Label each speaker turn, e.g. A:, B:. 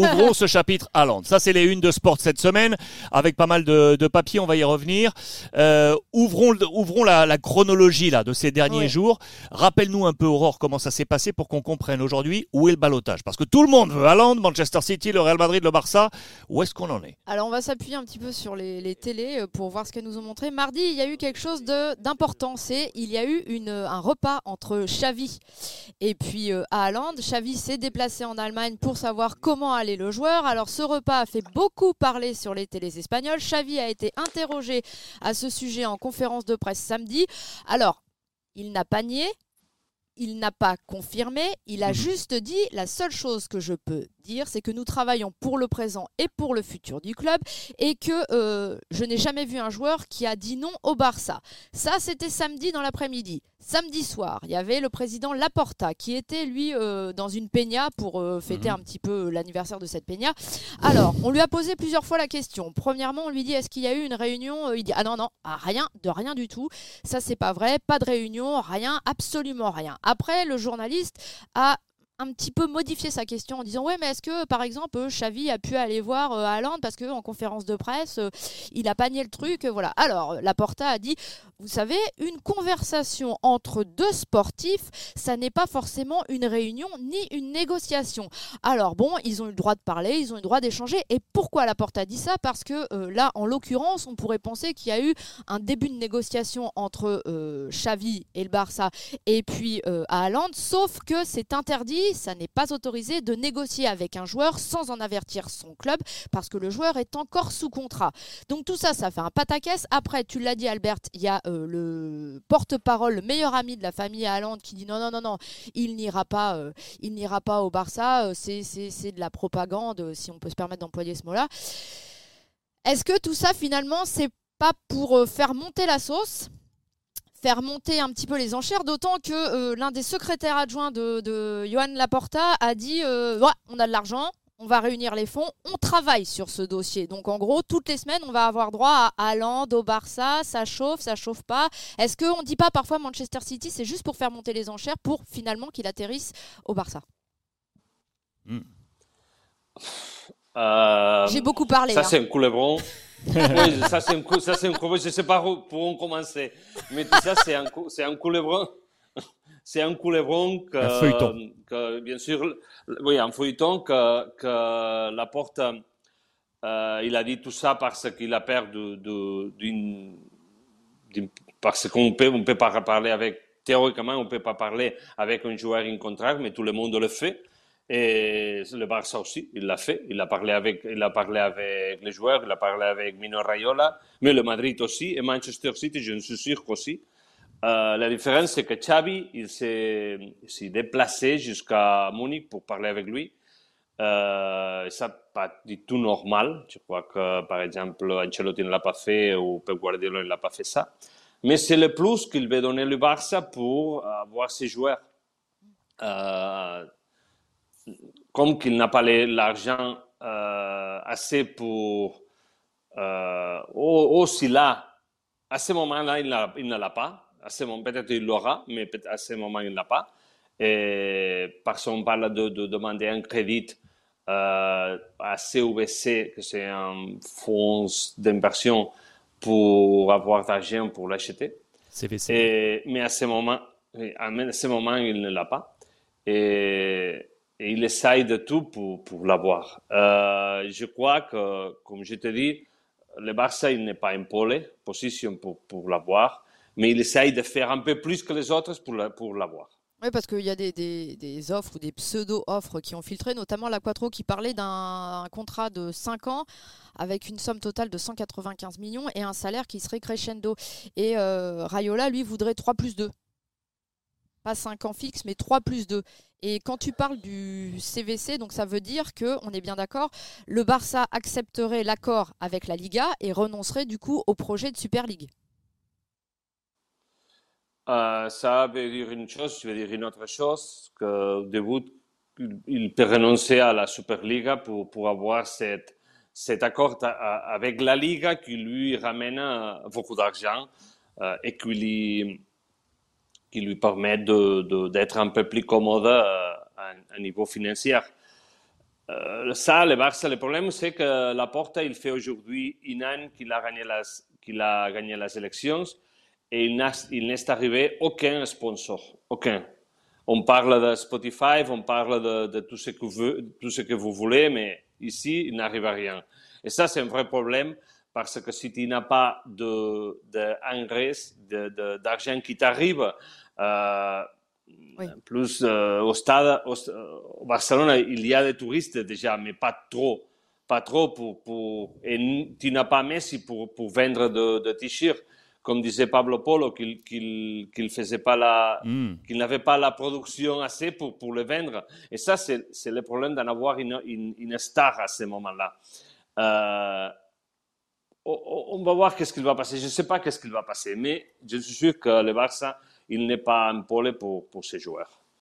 A: ouvrons ce chapitre Haaland. Ça, c'est les unes de sport cette semaine, avec pas mal de, de papiers, on va y revenir. Euh, ouvrons ouvrons la, la, chronologie là de ces derniers jours. Rappelle-nous un peu, Aurore, comment ça s'est passé pour qu'on comprenne aujourd'hui où est le balotage. Parce que tout le monde veut Haaland, Manchester City, le Real Madrid, le Barça. Où est-ce qu'on en est
B: Alors, on va s'appuyer un petit peu sur les, les télés euh, pour voir ce qu'elles nous ont montré. Mardi, il y a eu quelque chose d'important. C'est il y a eu une, un repas entre Xavi et puis euh, Haaland. Xavi s'est déplacé en Allemagne pour savoir comment le joueur. Alors, ce repas a fait beaucoup parler sur les télés espagnoles. Xavi a été interrogé à ce sujet en conférence de presse samedi. Alors, il n'a pas nié, il n'a pas confirmé, il a mhm. juste dit la seule chose que je peux dire, c'est que nous travaillons pour le présent et pour le futur du club et que euh, je n'ai jamais vu un joueur qui a dit non au Barça. Ça, c'était samedi dans l'après-midi. Samedi soir, il y avait le président Laporta qui était lui euh, dans une peña pour euh, fêter mhm. un petit peu l'anniversaire de cette peña. Alors, on lui a posé plusieurs fois la question. Premièrement, on lui dit est-ce qu'il y a eu une réunion Il dit ah non non, ah, rien, de rien du tout. Ça c'est pas vrai, pas de réunion, rien, absolument rien. Après, le journaliste a un petit peu modifié sa question en disant ouais mais est-ce que par exemple Xavi a pu aller voir euh, parce que en conférence de presse euh, il a panié le truc voilà. Alors Laporta a dit vous savez une conversation entre deux sportifs ça n'est pas forcément une réunion ni une négociation. Alors bon ils ont eu le droit de parler ils ont eu le droit d'échanger. Et pourquoi Laporta dit ça? Parce que euh, là en l'occurrence on pourrait penser qu'il y a eu un début de négociation entre Xavi et le Barça et puis Haaland sauf que c'est interdit ça n'est pas autorisé de négocier avec un joueur sans en avertir son club parce que le joueur est encore sous contrat. Donc tout ça, ça fait un pataquès. Après, tu l'as dit Albert, il y a euh, le porte-parole, le meilleur ami de la famille Haaland qui dit non, non, non, non, il n'ira pas, euh, au Barça, euh, c'est de la propagande, si on peut se permettre d'employer ce mot-là. Est-ce que tout ça, finalement, c'est pas pour faire monter la sauce? Faire monter un petit peu les enchères, d'autant que euh, l'un des secrétaires adjoints de, de Johan Laporta a dit euh, on a de l'argent, on va réunir les fonds, on travaille sur ce dossier. Donc en gros, toutes les semaines, on va avoir droit à Haaland, au Barça, ça chauffe, ça chauffe pas. Est-ce qu'on ne dit pas parfois Manchester City, c'est juste pour faire monter les enchères pour finalement qu'il atterrisse au Barça? Hmm. euh, J'ai beaucoup parlé.
C: Ça, hein. c'est un. Oui, ça c'est un, ça, c'est un Je ne sais pas où, pour où commencer. Mais tout ça, c'est un, c'est un couleuvron. C'est un couleuvron que,
A: un
C: que, bien sûr, oui, un feuilleton que, que la porte, euh, il a dit tout ça parce qu'il a peur d'une, parce qu'on peut, on peut pas parler avec, théoriquement, on peut pas parler avec un joueur en contrat, mais tout le monde le fait. Et le Barça aussi, il l'a fait. Il a, parlé avec, il a parlé avec les joueurs, il a parlé avec Mino Raiola, mais le Madrid aussi, et Manchester City, je suis sûr qu'aussi. Euh, la différence, c'est que Xavi, il s'est, déplacé jusqu'à Munich pour parler avec lui. Euh, ça pas du tout normal. Je crois que, par exemple, Ancelotti ne l'a pas fait ou Pep Guardiola ne l'a pas fait ça. Mais c'est le plus qu'il veut donner le Barça pour avoir ses joueurs. Euh, comme qu'il n'a pas l'argent euh, assez pour euh, aussi là, à ce moment-là, il, ne l'a pas. À ce moment, peut-être il l'aura, mais à ce moment, il ne l'a pas. Et parce qu'on parle de, demander un crédit euh, à CVC, que c'est un fonds d'inversion pour avoir d'argent pour l'acheter. CVC. mais à ce moment, à ce moment, il ne l'a pas. Et et il essaye de tout pour, pour l'avoir. Euh, je crois que, comme je te dis, le Barça, il n'est pas en pole position pour, pour l'avoir, mais il essaye de faire un peu plus que les autres pour, pour l'avoir.
B: Oui, parce qu'il y a des, des, des, offres ou des pseudo-offres qui ont filtré, notamment la Quattro qui parlait d'un contrat de 5 ans avec une somme totale de 195 millions et un salaire qui serait crescendo. Et euh, Rayola, lui, voudrait 3 plus 2 pas 5 ans fixes, mais 3 plus 2. Et quand tu parles du CVC, donc ça veut dire que, on est bien d'accord, le Barça accepterait l'accord avec la Liga et renoncerait du coup au projet de Super League.
C: Euh, ça veut dire une chose, je veux dire une autre chose, que début, il peut renoncer à la Super Liga pour, pour avoir cette, cet accord avec la Liga qui lui ramène euh, beaucoup d'argent euh, et qui lui qui lui permettent d'être un peu plus commode euh, à, niveau financier. euh, ça, le Barça, le problème, c'est que la Porta, il fait aujourd'hui un an qu'il a qu'il a gagné les élections et il n'est arrivé aucun sponsor, aucun. On parle de Spotify, on parle de, de tout, ce que vous, tout ce que vous voulez, mais ici, il n'arrive à rien. Et ça, c'est un vrai problème parce que si tu n'as pas d'engrais, de, d'argent qui t'arrive, euh, plus euh, au stade, au, Barcelone, il y a des touristes déjà, mais pas trop. Pas trop pour, pour et tu n'as pas Messi pour, pour vendre de, de t-shirts comme disait Pablo Polo, qu'il qu'il faisait pas la, mm. qu'il n'avait pas la production assez pour, pour le vendre. Et ça, c'est le problème d'en avoir une, une, une, star à ce moment-là. Euh, on, va voir qu'est-ce qu'il va passer. Je ne sais pas qu'est-ce qu'il va passer, mais je suis sûr que le Barça, il n'est pas un pôle pour, pour ces joueurs.